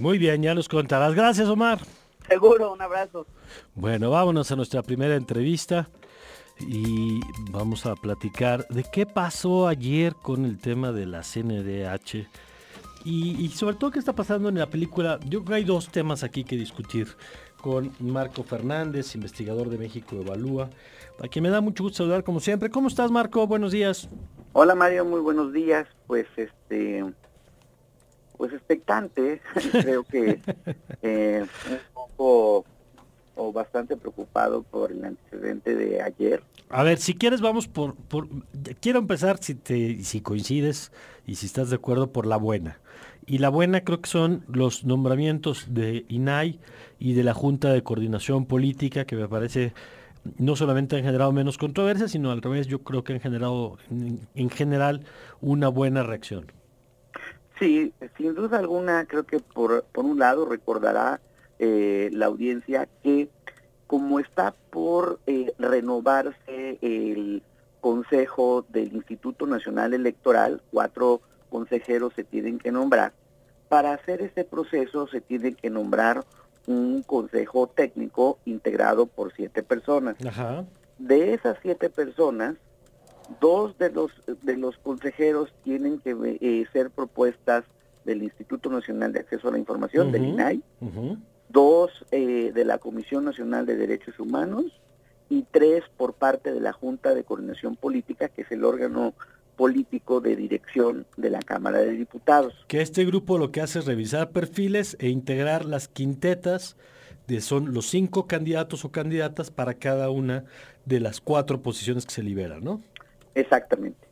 Muy bien, ya nos contarás. Gracias, Omar. Seguro, un abrazo. Bueno, vámonos a nuestra primera entrevista y vamos a platicar de qué pasó ayer con el tema de la CNDH y, sobre todo qué está pasando en la película. Yo creo que hay dos temas aquí que discutir con Marco Fernández, investigador de México Evalúa, a quien me da mucho gusto saludar como siempre. ¿Cómo estás, Marco? Buenos días. Hola, Mario, muy buenos días. Pues este pues expectante, creo que eh, un poco o bastante preocupado por el antecedente de ayer. A ver, si quieres vamos por, por quiero empezar si te si coincides y si estás de acuerdo por la buena. Y la buena creo que son los nombramientos de INAI y de la Junta de Coordinación Política que me parece no solamente han generado menos controversia, sino al revés, yo creo que han generado en general una buena reacción. Sí, sin duda alguna, creo que por, por un lado recordará eh, la audiencia que como está por eh, renovarse el Consejo del Instituto Nacional Electoral, cuatro consejeros se tienen que nombrar. Para hacer este proceso se tiene que nombrar un consejo técnico integrado por siete personas. De esas siete personas, Dos de los, de los consejeros tienen que eh, ser propuestas del Instituto Nacional de Acceso a la Información, del INAI, dos eh, de la Comisión Nacional de Derechos Humanos y tres por parte de la Junta de Coordinación Política, que es el órgano político de dirección de la Cámara de Diputados. Que este grupo lo que hace es revisar perfiles e integrar las quintetas de son los cinco candidatos o candidatas para cada una de las cuatro posiciones que se liberan, ¿no? Exactamente.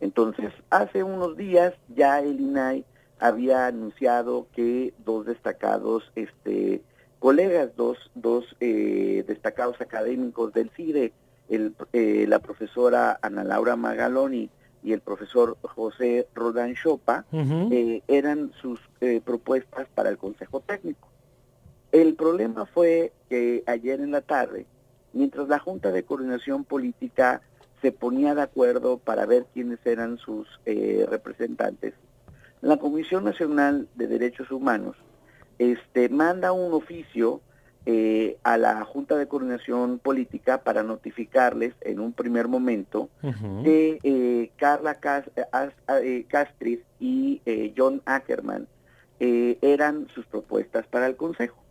Entonces, hace unos días ya el INAI había anunciado que dos destacados este, colegas, dos, dos eh, destacados académicos del CIDE, el, eh, la profesora Ana Laura Magaloni y el profesor José Rodán Chopa, eh, eran sus propuestas para el Consejo Técnico. El problema fue que ayer en la tarde, mientras la Junta de Coordinación Política se ponía de acuerdo para ver quiénes eran sus eh, representantes. La Comisión Nacional de Derechos Humanos este, manda un oficio eh, a la Junta de Coordinación Política para notificarles en un primer momento que eh, Carla Castris y John Ackerman eran sus propuestas para el Consejo.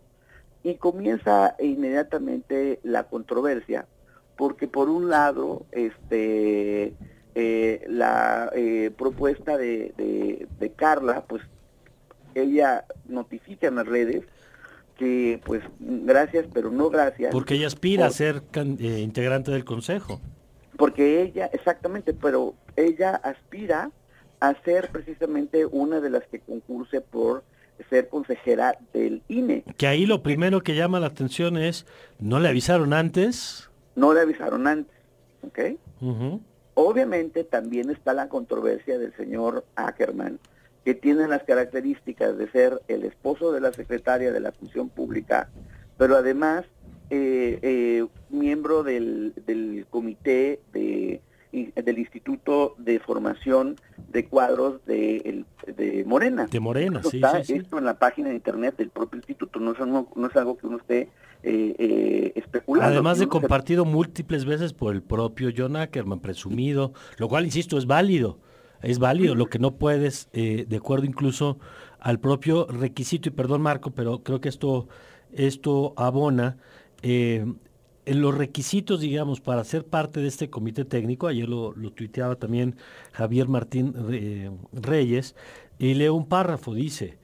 Y comienza inmediatamente la controversia porque por un lado, este, eh, la eh, propuesta de, de, Carla, pues ella notifica en las redes que pues gracias, pero no gracias. Porque ella aspira a ser eh, integrante del Consejo. Porque ella, exactamente, pero ella aspira a ser precisamente una de las que concurse por ser consejera del INE. Que ahí lo primero que llama la atención es, ¿no le avisaron antes? No le avisaron antes, ¿ok? Obviamente también está la controversia del señor Ackerman, que tiene las características de ser el esposo de la secretaria de la Función Pública, pero además eh, eh, miembro del, del comité de del Instituto de Formación de Cuadros de, de Morena. De Morena, sí, está Esto en la página de internet del propio instituto, no es, no, es algo que uno esté eh, eh, especulando. Además de compartido múltiples veces por el propio John Ackerman, presumido, lo cual, insisto, es válido. Es válido, lo que no puedes, eh, de acuerdo incluso al propio requisito, y perdón Marco, pero creo que esto, esto abona eh, en los requisitos, digamos, para ser parte de este comité técnico, ayer lo, lo tuiteaba también Javier Martín Reyes, y leo un párrafo, dice,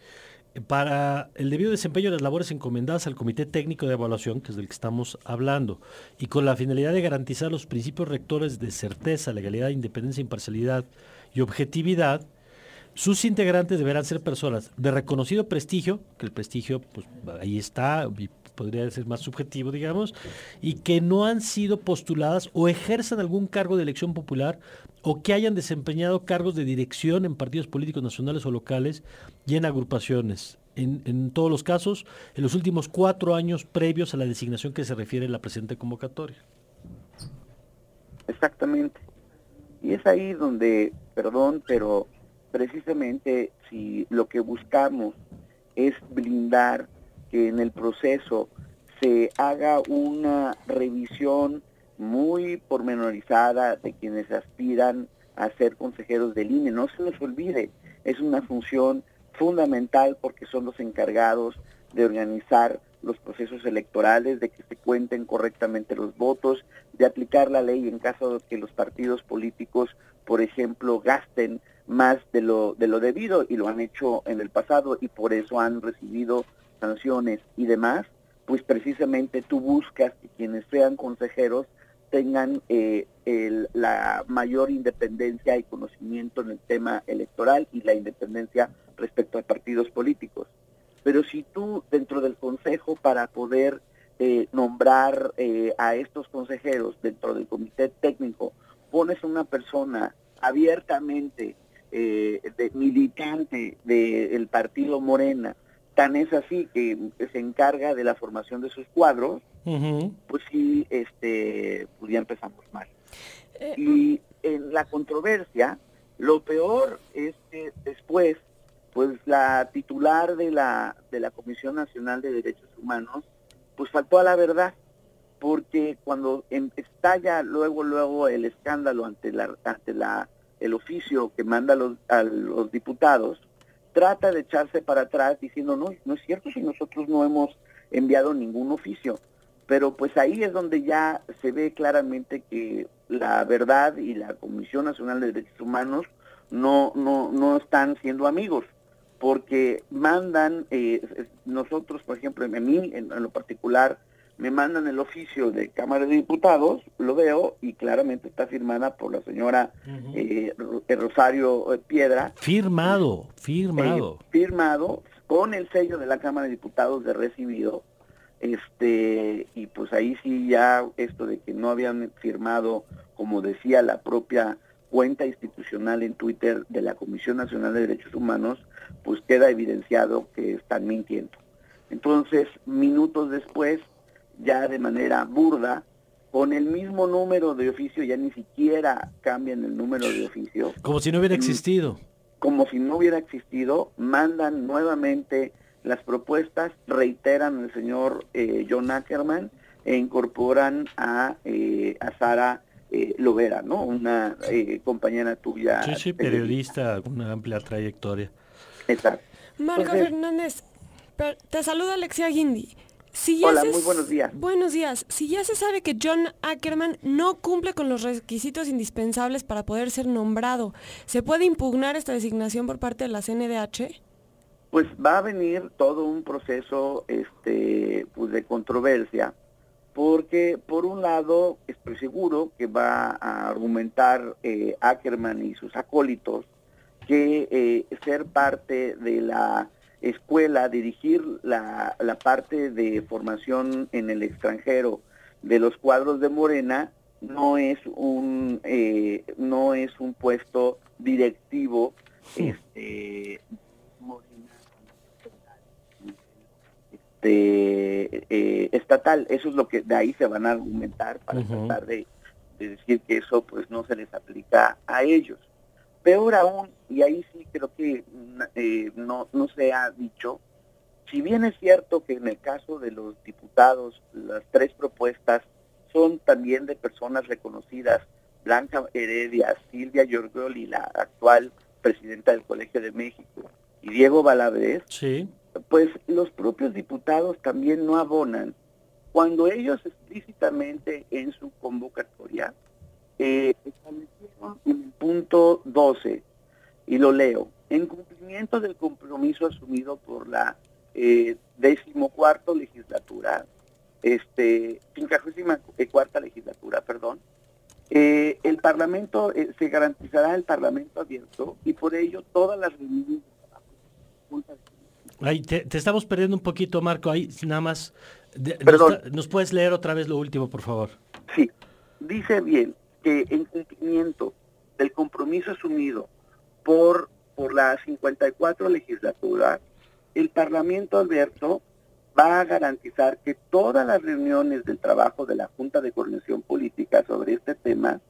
para el debido desempeño de las labores encomendadas al Comité Técnico de Evaluación, que es del que estamos hablando, y con la finalidad de garantizar los principios rectores de certeza, legalidad, independencia, imparcialidad y objetividad, sus integrantes deberán ser personas de reconocido prestigio, que el prestigio, pues ahí está, podría ser más subjetivo, digamos, y que no han sido postuladas o ejerzan algún cargo de elección popular o que hayan desempeñado cargos de dirección en partidos políticos nacionales o locales y en agrupaciones. En, todos los casos, en los últimos cuatro años previos a la designación que se refiere en la presente convocatoria. Exactamente. Y es ahí donde, perdón, pero precisamente si lo que buscamos es blindar que en el proceso se haga una revisión muy pormenorizada de quienes aspiran a ser consejeros del INE. No se les olvide, es una función fundamental porque son los encargados de organizar los procesos electorales, de que se cuenten correctamente los votos, de aplicar la ley en caso de que los partidos políticos, por ejemplo, gasten más de lo, de lo debido y lo han hecho en el pasado y por eso han recibido sanciones y demás, pues precisamente tú buscas que quienes sean consejeros tengan eh, la mayor independencia y conocimiento en el tema electoral y la independencia respecto a partidos políticos. Pero si tú dentro del Consejo para poder eh, nombrar eh, a estos consejeros dentro del comité técnico, pones una persona abiertamente eh, militante del partido Morena, tan es así que se encarga de la formación de sus cuadros, pues sí, este, pues ya empezamos mal. y en la controversia, lo peor es que después pues la titular de la, de la Comisión Nacional de Derechos Humanos, pues faltó a la verdad, porque cuando em, estalla luego, luego el escándalo ante la, ante la, el oficio que manda los, a los diputados, trata de echarse para atrás diciendo, no, no es cierto si nosotros no hemos enviado ningún oficio. Pero pues ahí es donde ya se ve claramente que la verdad y la Comisión Nacional de Derechos Humanos no, no, no están siendo amigos porque mandan, eh, nosotros, por ejemplo, a mí en, lo particular, me mandan el oficio de Cámara de Diputados, lo veo y claramente está firmada por la señora eh, Rosario eh, Piedra. Firmado, firmado. firmado con el sello de la Cámara de Diputados de recibido. Este, y pues ahí sí ya esto de que no habían firmado, como decía la propia cuenta institucional en Twitter de la Comisión Nacional de Derechos Humanos, pues queda evidenciado que están mintiendo. Entonces, minutos después, ya de manera burda, con el mismo número de oficio, ya ni siquiera cambian el número de oficio. Como si no hubiera existido. Como si no hubiera existido, mandan nuevamente las propuestas, reiteran al señor eh, John Ackerman e incorporan a, eh, a Sara eh, Lovera, ¿no? Una eh, compañera tuya. Sí, sí, periodista, con una amplia trayectoria. Exacto. Marco Fernández, te saluda Alexia Guindi. Si Hola, muy buenos días. Buenos días. Si ya se sabe que John Ackerman no cumple con los requisitos indispensables para poder ser nombrado, ¿se puede impugnar esta designación por parte de la CNDH? Pues va a venir todo un proceso este, pues de controversia porque por un lado estoy seguro que va a argumentar eh, Ackerman y sus acólitos que eh, ser parte de la escuela, dirigir la, parte de formación en el extranjero de los cuadros de Morena no es un eh, no es un puesto directivo este, este, eh, estatal. Eso es lo que de ahí se van a argumentar para tratar de, decir que eso pues no se les aplica a ellos. Peor aún, y ahí sí creo que eh, no, no se ha dicho, si bien es cierto que en el caso de los diputados las tres propuestas son también de personas reconocidas, Blanca Heredia, Silvia Giorgioli, la actual presidenta del Colegio de México, y Diego Valadez, sí pues los propios diputados también no abonan. Cuando ellos explícitamente en su convocatoria eh, establecieron en el punto 12, y lo leo, en cumplimiento del compromiso asumido por la eh, decimocuarto legislatura, este, cuarta legislatura, perdón, eh, el Parlamento, eh, se garantizará el Parlamento abierto y por ello todas las reuniones de Ahí te, estamos perdiendo un poquito, Marco. Ahí nada más. nos, puedes leer otra vez lo último, por favor? Sí. Dice bien que en cumplimiento del compromiso asumido por, por la 54 legislatura, el Parlamento Alberto va a garantizar que todas las reuniones del trabajo de la Junta de Coordinación Política sobre este tema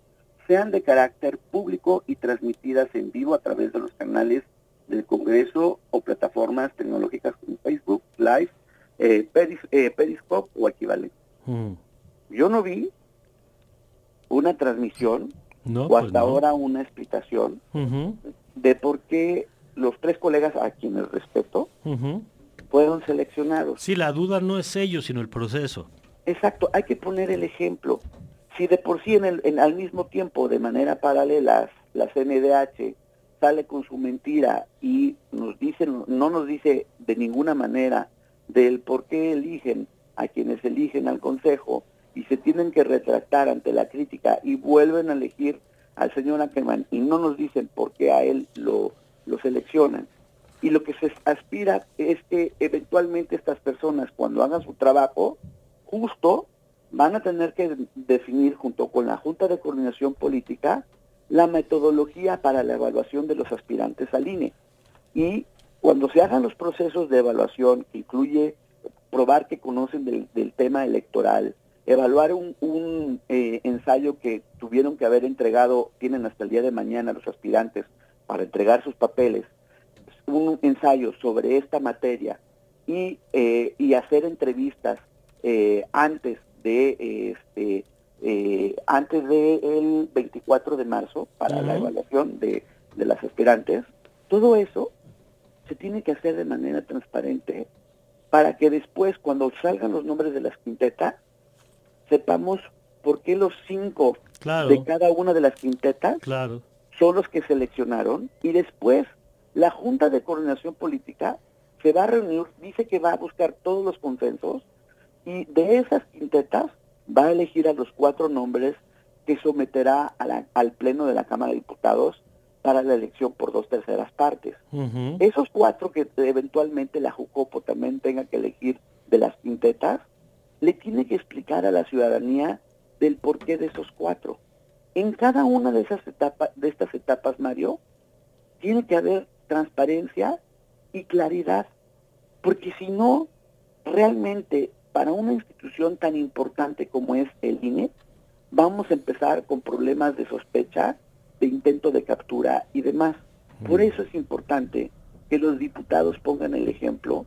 sean de carácter público y transmitidas en vivo a través de los canales del Congreso o plataformas tecnológicas como Facebook, Live, eh, eh, Periscope o equivalente. Mm. Yo no vi una transmisión o pues hasta ahora una explicación de por qué los tres colegas a quienes respeto fueron seleccionados. Sí, la duda no es ellos, sino el proceso. Exacto, hay que poner el ejemplo. Si de por sí en el, en, al mismo tiempo, de manera paralela, la CNDH sale con su mentira y nos dice, no nos dice de ninguna manera del por qué eligen a quienes eligen al Consejo y se tienen que retractar ante la crítica y vuelven a elegir al señor Ackerman y no nos dicen por qué a él lo, lo seleccionan. Y lo que se aspira es que eventualmente estas personas cuando hagan su trabajo justo van a tener que definir junto con la Junta de Coordinación Política la metodología para la evaluación de los aspirantes al INE. Y cuando se hagan los procesos de evaluación, que incluye probar que conocen del, tema electoral, evaluar un, eh, ensayo que tuvieron que haber entregado, tienen hasta el día de mañana los aspirantes para entregar sus papeles, un ensayo sobre esta materia y, eh, y hacer entrevistas eh, antes de este eh, antes del 24 de marzo para la evaluación de, de las aspirantes, todo eso se tiene que hacer de manera transparente para que después, cuando salgan los nombres de las quintetas, sepamos por qué los cinco de cada una de las quintetas son los que seleccionaron y después la Junta de Coordinación Política se va a reunir, dice que va a buscar todos los consensos y de esas quintetas va a elegir a los cuatro nombres que someterá al Pleno de la Cámara de Diputados para la elección por dos terceras partes. Esos cuatro que eventualmente la Jucopo también tenga que elegir de las quintetas, le tiene que explicar a la ciudadanía del porqué de esos cuatro. En cada una de esas etapas, de estas etapas, Mario, tiene que haber transparencia y claridad, porque si no, realmente para una institución tan importante como es el INE, vamos a empezar con problemas de sospecha, de intento de captura y demás. Por mm. eso es importante que los diputados pongan el ejemplo,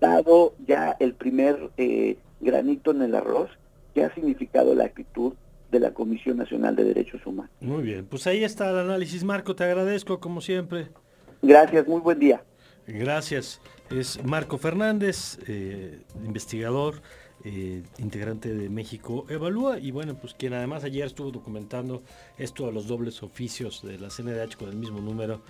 dado ya el primer eh, granito en el arroz que ha significado la actitud de la Comisión Nacional de Derechos Humanos. Muy bien, pues ahí está el análisis, Marco, te agradezco como siempre. Gracias, muy buen día. Gracias. Es Marco Fernández, eh, investigador, eh, integrante de México Evalúa, y bueno, pues quien además ayer estuvo documentando esto a los dobles oficios de la CNDH con el mismo número